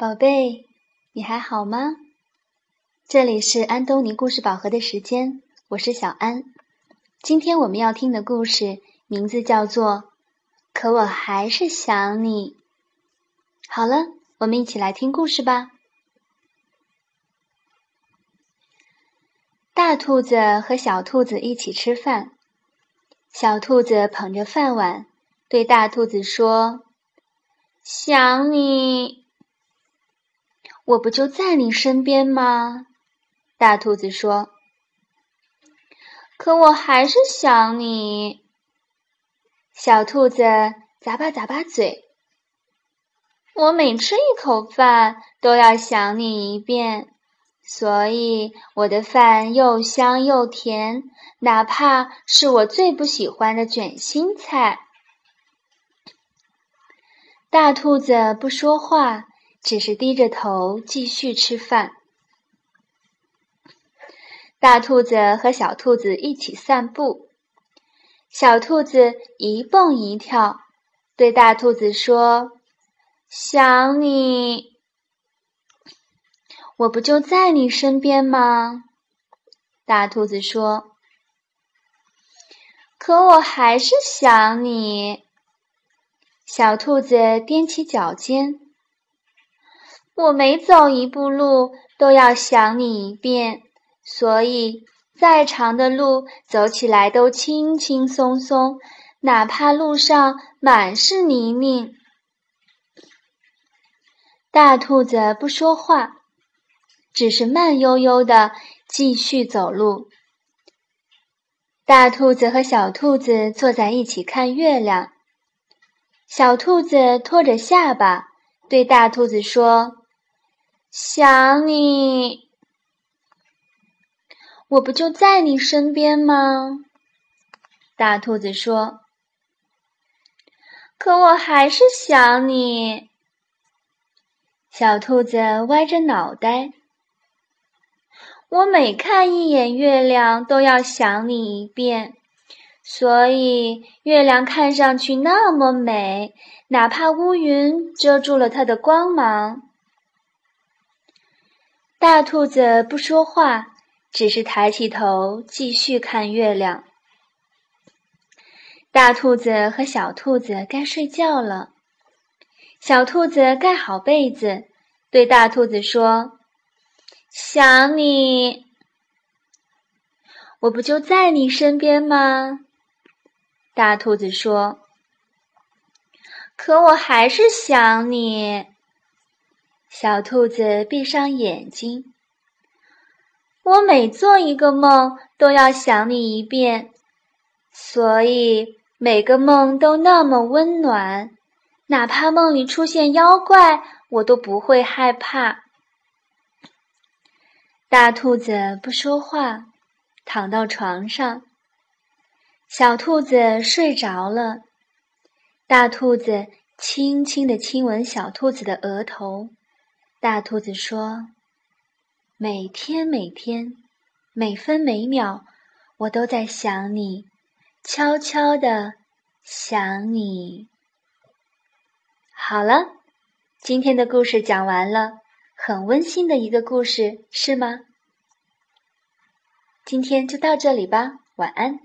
宝贝，你还好吗？这里是安东尼故事宝盒的时间，我是小安。今天我们要听的故事名字叫做《可我还是想你》。好了，我们一起来听故事吧。大兔子和小兔子一起吃饭，小兔子捧着饭碗对大兔子说：“想你。”我不就在你身边吗？大兔子说。可我还是想你。小兔子咂巴咂巴嘴。我每吃一口饭都要想你一遍，所以我的饭又香又甜，哪怕是我最不喜欢的卷心菜。大兔子不说话。只是低着头继续吃饭。大兔子和小兔子一起散步，小兔子一蹦一跳，对大兔子说：“想你，我不就在你身边吗？”大兔子说：“可我还是想你。”小兔子踮起脚尖。我每走一步路都要想你一遍，所以再长的路走起来都轻轻松松，哪怕路上满是泥泞。大兔子不说话，只是慢悠悠的继续走路。大兔子和小兔子坐在一起看月亮，小兔子托着下巴对大兔子说。想你，我不就在你身边吗？大兔子说。可我还是想你。小兔子歪着脑袋。我每看一眼月亮，都要想你一遍，所以月亮看上去那么美，哪怕乌云遮住了它的光芒。大兔子不说话，只是抬起头继续看月亮。大兔子和小兔子该睡觉了。小兔子盖好被子，对大兔子说：“想你，我不就在你身边吗？”大兔子说：“可我还是想你。”小兔子闭上眼睛。我每做一个梦都要想你一遍，所以每个梦都那么温暖，哪怕梦里出现妖怪，我都不会害怕。大兔子不说话，躺到床上。小兔子睡着了，大兔子轻轻地亲吻小兔子的额头。大兔子说：“每天每天，每分每秒，我都在想你，悄悄的想你。”好了，今天的故事讲完了，很温馨的一个故事，是吗？今天就到这里吧，晚安。